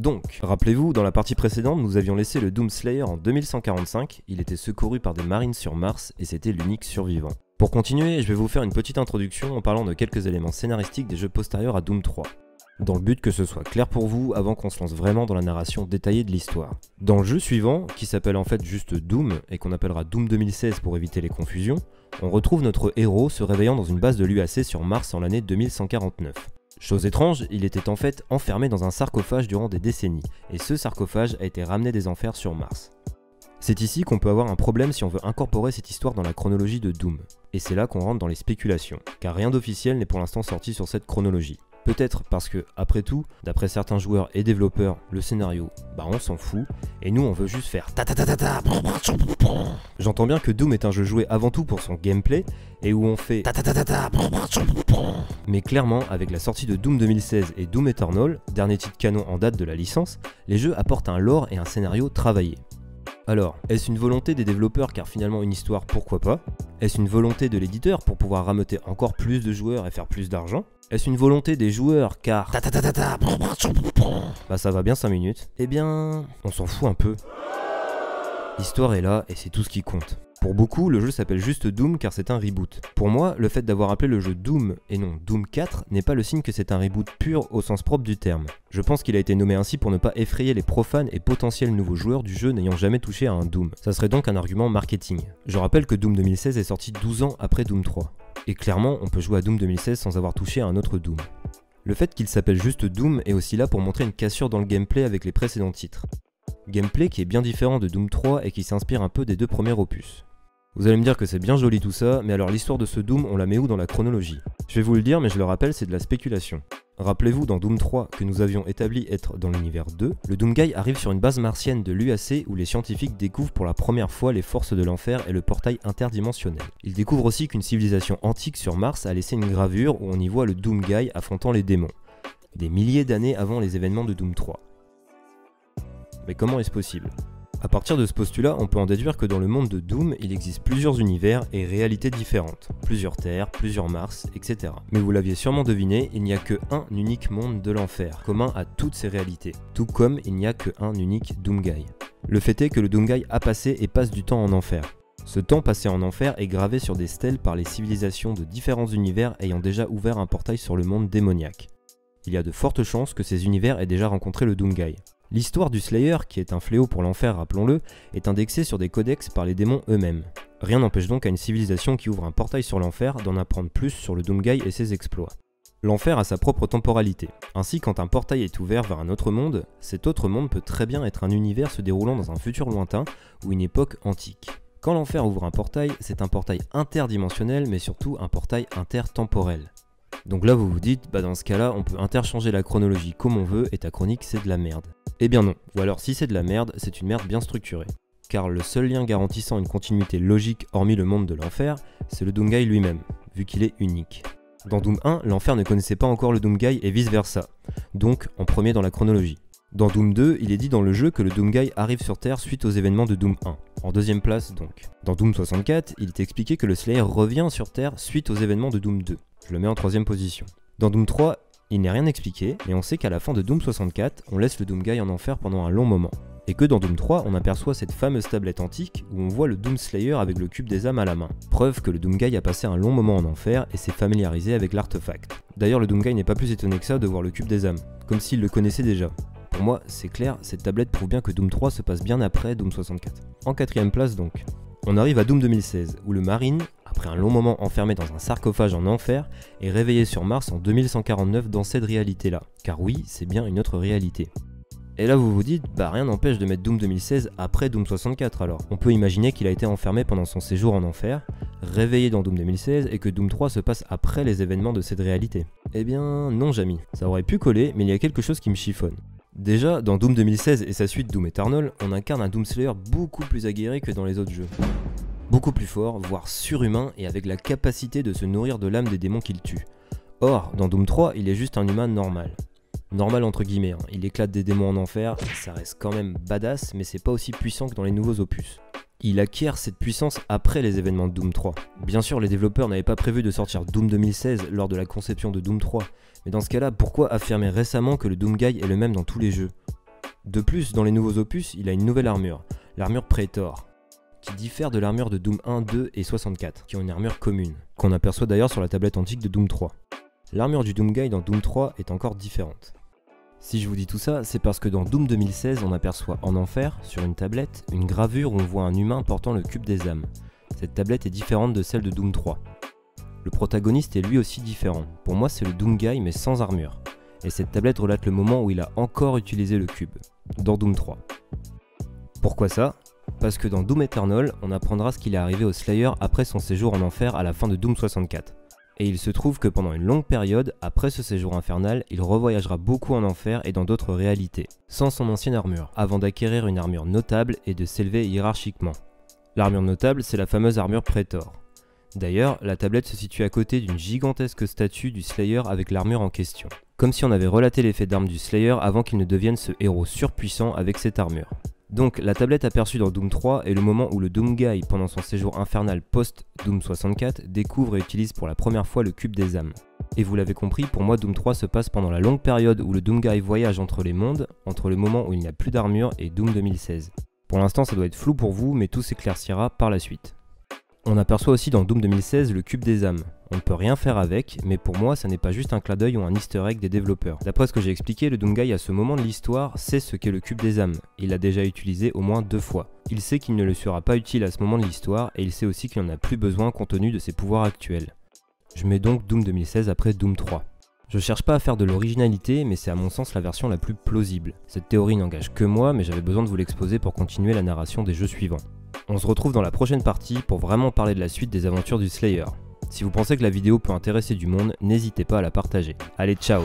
Donc, rappelez-vous, dans la partie précédente, nous avions laissé le Doom Slayer en 2145, il était secouru par des marines sur Mars et c'était l'unique survivant. Pour continuer, je vais vous faire une petite introduction en parlant de quelques éléments scénaristiques des jeux postérieurs à Doom 3 dans le but que ce soit clair pour vous avant qu'on se lance vraiment dans la narration détaillée de l'histoire. Dans le jeu suivant, qui s'appelle en fait juste Doom et qu'on appellera Doom 2016 pour éviter les confusions, on retrouve notre héros se réveillant dans une base de l'UAC sur Mars en l'année 2149. Chose étrange, il était en fait enfermé dans un sarcophage durant des décennies, et ce sarcophage a été ramené des enfers sur Mars. C'est ici qu'on peut avoir un problème si on veut incorporer cette histoire dans la chronologie de Doom, et c'est là qu'on rentre dans les spéculations, car rien d'officiel n'est pour l'instant sorti sur cette chronologie. Peut-être parce que, après tout, d'après certains joueurs et développeurs, le scénario, bah on s'en fout, et nous on veut juste faire. J'entends bien que Doom est un jeu joué avant tout pour son gameplay, et où on fait. Mais clairement, avec la sortie de Doom 2016 et Doom Eternal, dernier titre canon en date de la licence, les jeux apportent un lore et un scénario travaillé. Alors, est-ce une volonté des développeurs car finalement une histoire pourquoi pas? Est-ce une volonté de l'éditeur pour pouvoir rameuter encore plus de joueurs et faire plus d'argent? Est-ce une volonté des joueurs car... Bah ça va bien 5 minutes. Eh bien, on s'en fout un peu. L'histoire est là et c'est tout ce qui compte. Pour beaucoup, le jeu s'appelle juste Doom car c'est un reboot. Pour moi, le fait d'avoir appelé le jeu Doom et non Doom 4 n'est pas le signe que c'est un reboot pur au sens propre du terme. Je pense qu'il a été nommé ainsi pour ne pas effrayer les profanes et potentiels nouveaux joueurs du jeu n'ayant jamais touché à un Doom. Ça serait donc un argument marketing. Je rappelle que Doom 2016 est sorti 12 ans après Doom 3. Et clairement, on peut jouer à Doom 2016 sans avoir touché à un autre Doom. Le fait qu'il s'appelle juste Doom est aussi là pour montrer une cassure dans le gameplay avec les précédents titres. Gameplay qui est bien différent de Doom 3 et qui s'inspire un peu des deux premiers opus. Vous allez me dire que c'est bien joli tout ça, mais alors l'histoire de ce Doom, on la met où dans la chronologie? Je vais vous le dire, mais je le rappelle, c'est de la spéculation. Rappelez-vous dans Doom 3 que nous avions établi être dans l'univers 2, le Doomguy arrive sur une base martienne de l'UAC où les scientifiques découvrent pour la première fois les forces de l'enfer et le portail interdimensionnel. Ils découvrent aussi qu'une civilisation antique sur Mars a laissé une gravure où on y voit le Doomguy affrontant les démons. Des milliers d'années avant les événements de Doom 3. Mais comment est-ce possible? A partir de ce postulat, on peut en déduire que dans le monde de Doom, il existe plusieurs univers et réalités différentes, plusieurs terres, plusieurs Mars, etc. Mais vous l'aviez sûrement deviné, il n'y a que un unique monde de l'enfer, commun à toutes ces réalités, tout comme il n'y a que un unique Doomguy. Le fait est que le Doomguy a passé et passe du temps en enfer. Ce temps passé en enfer est gravé sur des stèles par les civilisations de différents univers ayant déjà ouvert un portail sur le monde démoniaque. Il y a de fortes chances que ces univers aient déjà rencontré le Doomguy. L'histoire du Slayer, qui est un fléau pour l'enfer, rappelons-le, est indexée sur des codex par les démons eux-mêmes. Rien n'empêche donc à une civilisation qui ouvre un portail sur l'enfer d'en apprendre plus sur le Doomguy et ses exploits. L'enfer a sa propre temporalité. Ainsi, quand un portail est ouvert vers un autre monde, cet autre monde peut très bien être un univers se déroulant dans un futur lointain ou une époque antique. Quand l'enfer ouvre un portail, c'est un portail interdimensionnel mais surtout un portail intertemporel. Donc là vous vous dites, bah dans ce cas-là on peut interchanger la chronologie comme on veut et ta chronique c'est de la merde. Eh bien non, ou alors si c'est de la merde, c'est une merde bien structurée. Car le seul lien garantissant une continuité logique hormis le monde de l'enfer, c'est le Doomguy lui-même, vu qu'il est unique. Dans Doom 1, l'enfer ne connaissait pas encore le Doomguy et vice versa, donc en premier dans la chronologie. Dans Doom 2, il est dit dans le jeu que le Doomguy arrive sur Terre suite aux événements de Doom 1, en deuxième place donc. Dans Doom 64, il est expliqué que le Slayer revient sur Terre suite aux événements de Doom 2. Je le mets en troisième position. Dans Doom 3, il n'est rien expliqué, mais on sait qu'à la fin de Doom 64, on laisse le Doomguy en enfer pendant un long moment. Et que dans Doom 3, on aperçoit cette fameuse tablette antique où on voit le Doom Slayer avec le cube des âmes à la main. Preuve que le Doomguy a passé un long moment en enfer et s'est familiarisé avec l'artefact. D'ailleurs, le Doomguy n'est pas plus étonné que ça de voir le cube des âmes, comme s'il le connaissait déjà. Pour moi, c'est clair, cette tablette prouve bien que Doom 3 se passe bien après Doom 64. En quatrième place donc. On arrive à Doom 2016, où le Marine, après un long moment enfermé dans un sarcophage en enfer, est réveillé sur Mars en 2149 dans cette réalité-là. Car oui, c'est bien une autre réalité. Et là vous vous dites, bah rien n'empêche de mettre Doom 2016 après Doom 64 alors. On peut imaginer qu'il a été enfermé pendant son séjour en enfer, réveillé dans Doom 2016 et que Doom 3 se passe après les événements de cette réalité. Eh bien non Jamy, ça aurait pu coller mais il y a quelque chose qui me chiffonne. Déjà, dans Doom 2016 et sa suite Doom Eternal, on incarne un Doom Slayer beaucoup plus aguerri que dans les autres jeux beaucoup plus fort, voire surhumain, et avec la capacité de se nourrir de l'âme des démons qu'il tue. Or, dans Doom 3, il est juste un humain normal. Normal entre guillemets, hein. il éclate des démons en enfer, ça reste quand même badass, mais c'est pas aussi puissant que dans les nouveaux opus. Il acquiert cette puissance après les événements de Doom 3. Bien sûr, les développeurs n'avaient pas prévu de sortir Doom 2016 lors de la conception de Doom 3, mais dans ce cas-là, pourquoi affirmer récemment que le Doom Guy est le même dans tous les jeux? De plus, dans les nouveaux opus, il a une nouvelle armure, l'armure Praetor, qui diffère de l'armure de Doom 1, 2 et 64, qui ont une armure commune, qu'on aperçoit d'ailleurs sur la tablette antique de Doom 3. L'armure du Doom Guy dans Doom 3 est encore différente. Si je vous dis tout ça, c'est parce que dans Doom 2016, on aperçoit en enfer, sur une tablette, une gravure où on voit un humain portant le cube des âmes. Cette tablette est différente de celle de Doom 3. Le protagoniste est lui aussi différent. Pour moi, c'est le Doom Guy mais sans armure. Et cette tablette relate le moment où il a encore utilisé le cube, dans Doom 3. Pourquoi ça? Parce que dans Doom Eternal, on apprendra ce qu'il est arrivé au Slayer après son séjour en enfer à la fin de Doom 64. Et il se trouve que pendant une longue période, après ce séjour infernal, il revoyagera beaucoup en enfer et dans d'autres réalités, sans son ancienne armure, avant d'acquérir une armure notable et de s'élever hiérarchiquement. L'armure notable, c'est la fameuse armure Praetor. D'ailleurs, la tablette se situe à côté d'une gigantesque statue du Slayer avec l'armure en question. Comme si on avait relaté l'effet d'arme du Slayer avant qu'il ne devienne ce héros surpuissant avec cette armure. Donc la tablette aperçue dans Doom 3 est le moment où le Doom Guy, pendant son séjour infernal post-Doom 64, découvre et utilise pour la première fois le cube des âmes. Et vous l'avez compris, pour moi Doom 3 se passe pendant la longue période où le Doom Guy voyage entre les mondes, entre le moment où il n'y a plus d'armure et Doom 2016. Pour l'instant ça doit être flou pour vous, mais tout s'éclaircira par la suite. On aperçoit aussi dans Doom 2016 le cube des âmes. On ne peut rien faire avec, mais pour moi, ça n'est pas juste un clin d'œil ou un easter egg des développeurs. D'après ce que j'ai expliqué, le Doomguy à ce moment de l'histoire sait ce qu'est le cube des âmes. Il l'a déjà utilisé au moins deux fois. Il sait qu'il ne le sera pas utile à ce moment de l'histoire, et il sait aussi qu'il n'en a plus besoin compte tenu de ses pouvoirs actuels. Je mets donc Doom 2016 après Doom 3. Je cherche pas à faire de l'originalité, mais c'est à mon sens la version la plus plausible. Cette théorie n'engage que moi, mais j'avais besoin de vous l'exposer pour continuer la narration des jeux suivants. On se retrouve dans la prochaine partie pour vraiment parler de la suite des aventures du Slayer. Si vous pensez que la vidéo peut intéresser du monde, n'hésitez pas à la partager. Allez, ciao